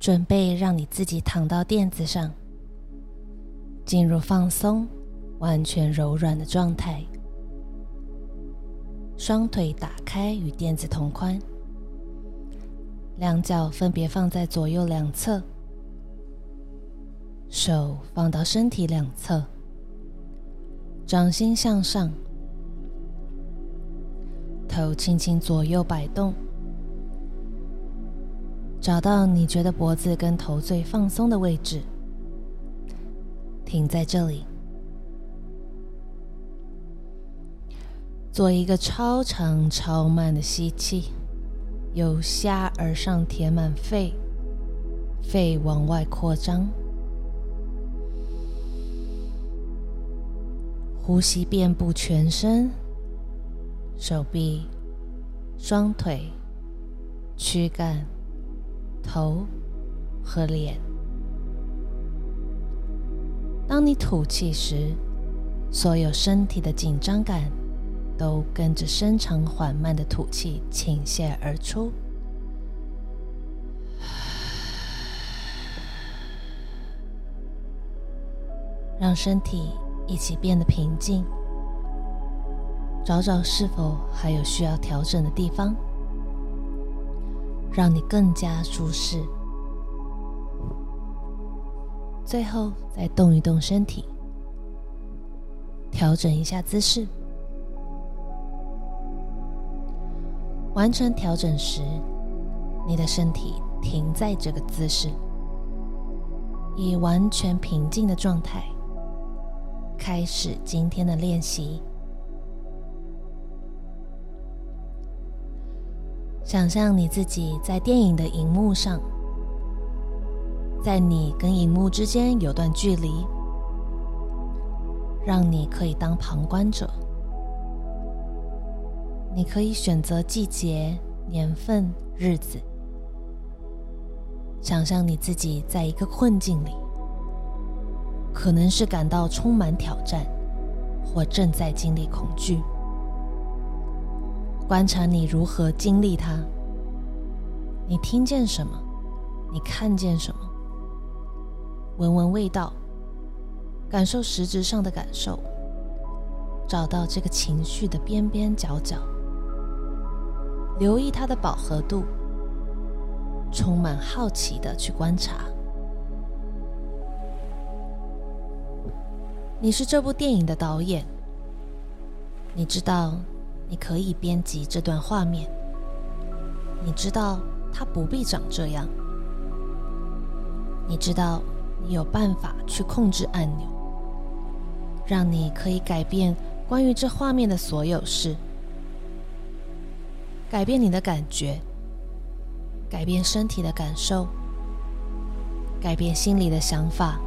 准备让你自己躺到垫子上，进入放松、完全柔软的状态。双腿打开，与垫子同宽，两脚分别放在左右两侧，手放到身体两侧，掌心向上，头轻轻左右摆动。找到你觉得脖子跟头最放松的位置，停在这里，做一个超长超慢的吸气，由下而上填满肺，肺往外扩张，呼吸遍布全身，手臂、双腿、躯干。头和脸。当你吐气时，所有身体的紧张感都跟着深长缓慢的吐气倾泻而出，让身体一起变得平静。找找是否还有需要调整的地方。让你更加舒适。最后，再动一动身体，调整一下姿势。完成调整时，你的身体停在这个姿势，以完全平静的状态开始今天的练习。想象你自己在电影的荧幕上，在你跟荧幕之间有段距离，让你可以当旁观者。你可以选择季节、年份、日子。想象你自己在一个困境里，可能是感到充满挑战，或正在经历恐惧。观察你如何经历它。你听见什么？你看见什么？闻闻味道，感受实质上的感受，找到这个情绪的边边角角，留意它的饱和度，充满好奇的去观察。你是这部电影的导演，你知道。你可以编辑这段画面。你知道它不必长这样。你知道你有办法去控制按钮，让你可以改变关于这画面的所有事，改变你的感觉，改变身体的感受，改变心里的想法，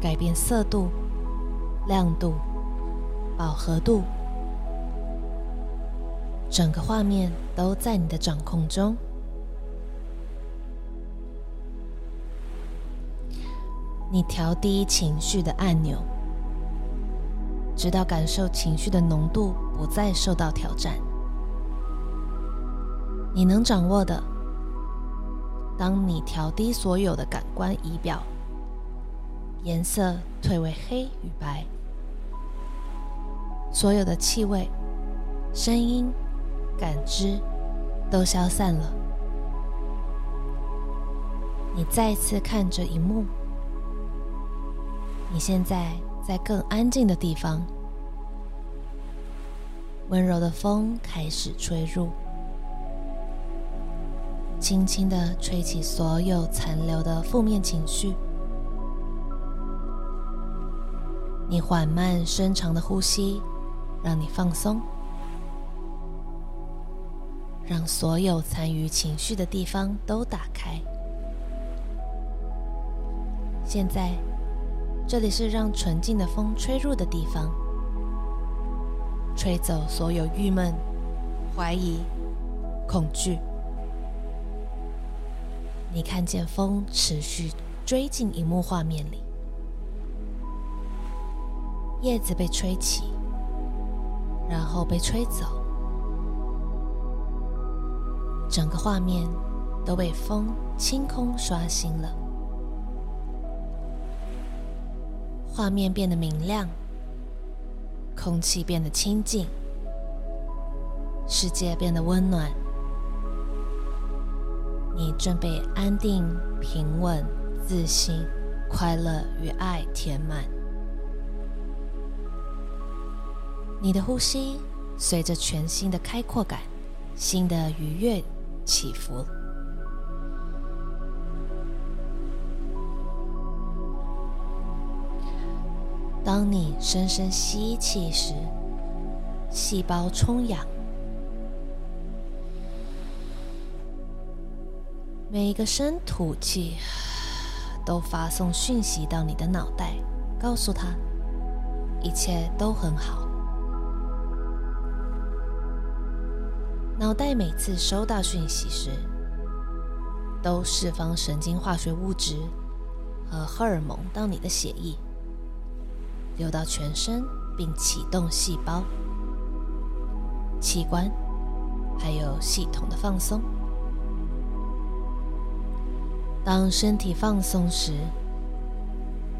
改变色度、亮度、饱和度。整个画面都在你的掌控中。你调低情绪的按钮，直到感受情绪的浓度不再受到挑战。你能掌握的，当你调低所有的感官仪表，颜色退为黑与白，所有的气味、声音。感知都消散了。你再次看着一幕，你现在在更安静的地方。温柔的风开始吹入，轻轻的吹起所有残留的负面情绪。你缓慢深长的呼吸，让你放松。让所有参与情绪的地方都打开。现在，这里是让纯净的风吹入的地方，吹走所有郁闷、怀疑、恐惧。你看见风持续追进荧幕画面里，叶子被吹起，然后被吹走。整个画面都被风清空刷新了，画面变得明亮，空气变得清静，世界变得温暖。你正被安定、平稳、自信、快乐与爱填满。你的呼吸随着全新的开阔感、新的愉悦起伏。当你深深吸气时，细胞充氧。每个深吐气，都发送讯息到你的脑袋，告诉他一切都很好。脑袋每次收到讯息时，都释放神经化学物质和荷尔蒙到你的血液，流到全身，并启动细胞、器官还有系统的放松。当身体放松时，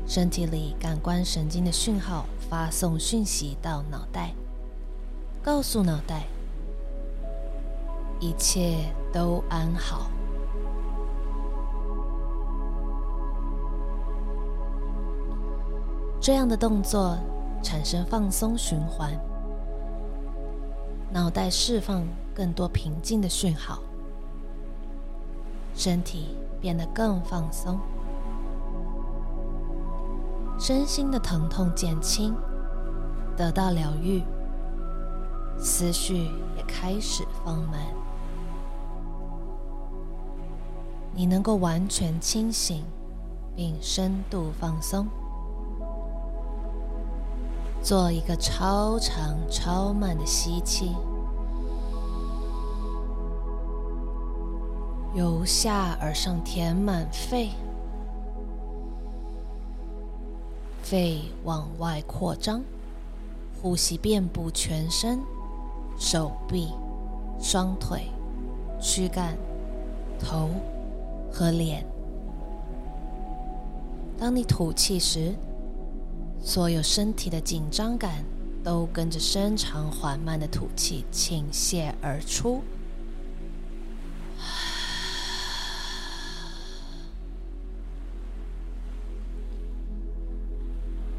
身体里感官神经的讯号发送讯息到脑袋，告诉脑袋一切都安好。这样的动作产生放松循环，脑袋释放更多平静的讯号，身体。变得更放松，身心的疼痛减轻，得到疗愈，思绪也开始放慢。你能够完全清醒，并深度放松，做一个超长、超慢的吸气。由下而上填满肺，肺往外扩张，呼吸遍布全身，手臂、双腿、躯干、头和脸。当你吐气时，所有身体的紧张感都跟着深长缓慢的吐气倾泻而出。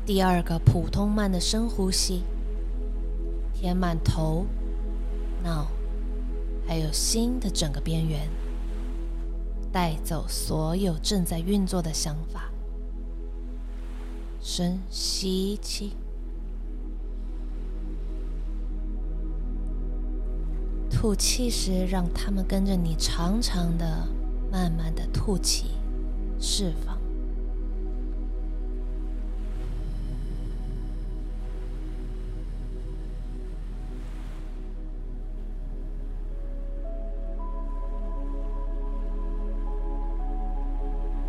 第二个普通慢的深呼吸，填满头、脑，还有心的整个边缘，带走所有正在运作的想法。深吸气，吐气时，让他们跟着你长长的、慢慢的吐气，释放。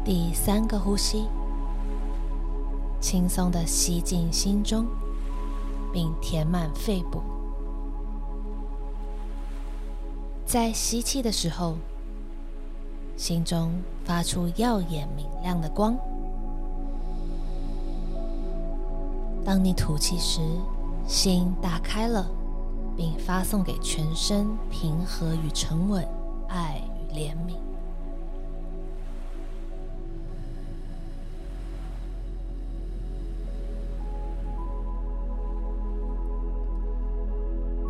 第三个呼吸，轻松的吸进心中，并填满肺部。在吸气的时候，心中发出耀眼明亮的光；当你吐气时，心打开了，并发送给全身平和与沉稳、爱与怜悯。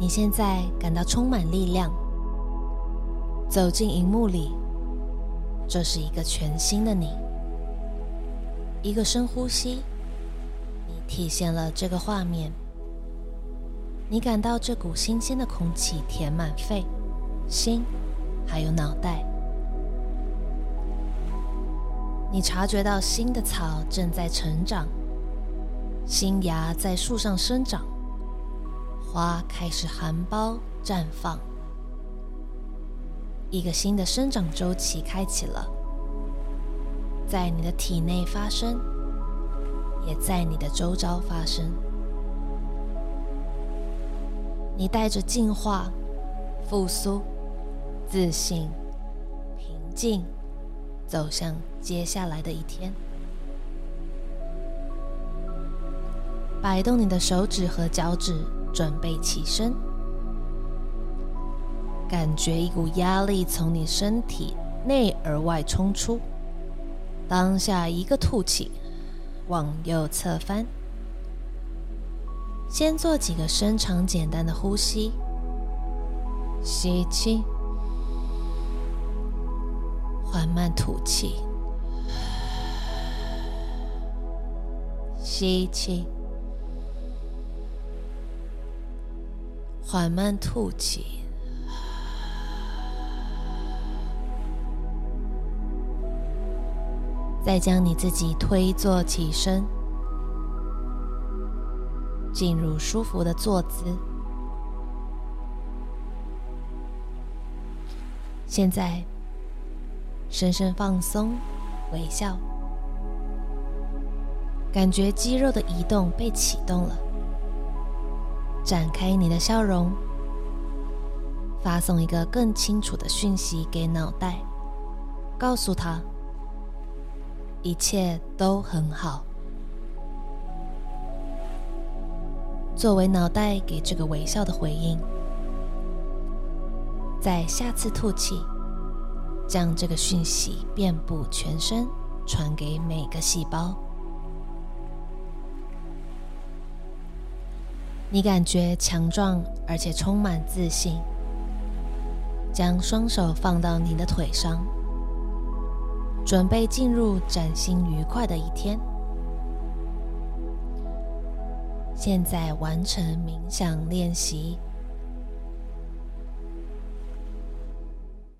你现在感到充满力量，走进荧幕里，这是一个全新的你。一个深呼吸，你体现了这个画面。你感到这股新鲜的空气填满肺、心，还有脑袋。你察觉到新的草正在成长，新芽在树上生长。花开始含苞绽放，一个新的生长周期开启了，在你的体内发生，也在你的周遭发生。你带着进化、复苏、自信、平静走向接下来的一天。摆动你的手指和脚趾，准备起身。感觉一股压力从你身体内而外冲出。当下一个吐气，往右侧翻。先做几个深长简单的呼吸，吸气，缓慢吐气，吸气，缓慢吐气。再将你自己推坐起身，进入舒服的坐姿。现在，深深放松，微笑，感觉肌肉的移动被启动了。展开你的笑容，发送一个更清楚的讯息给脑袋，告诉他。一切都很好。作为脑袋给这个微笑的回应，在下次吐气，将这个讯息遍布全身，传给每个细胞。你感觉强壮而且充满自信。将双手放到你的腿上。准备进入崭新愉快的一天。现在完成冥想练习，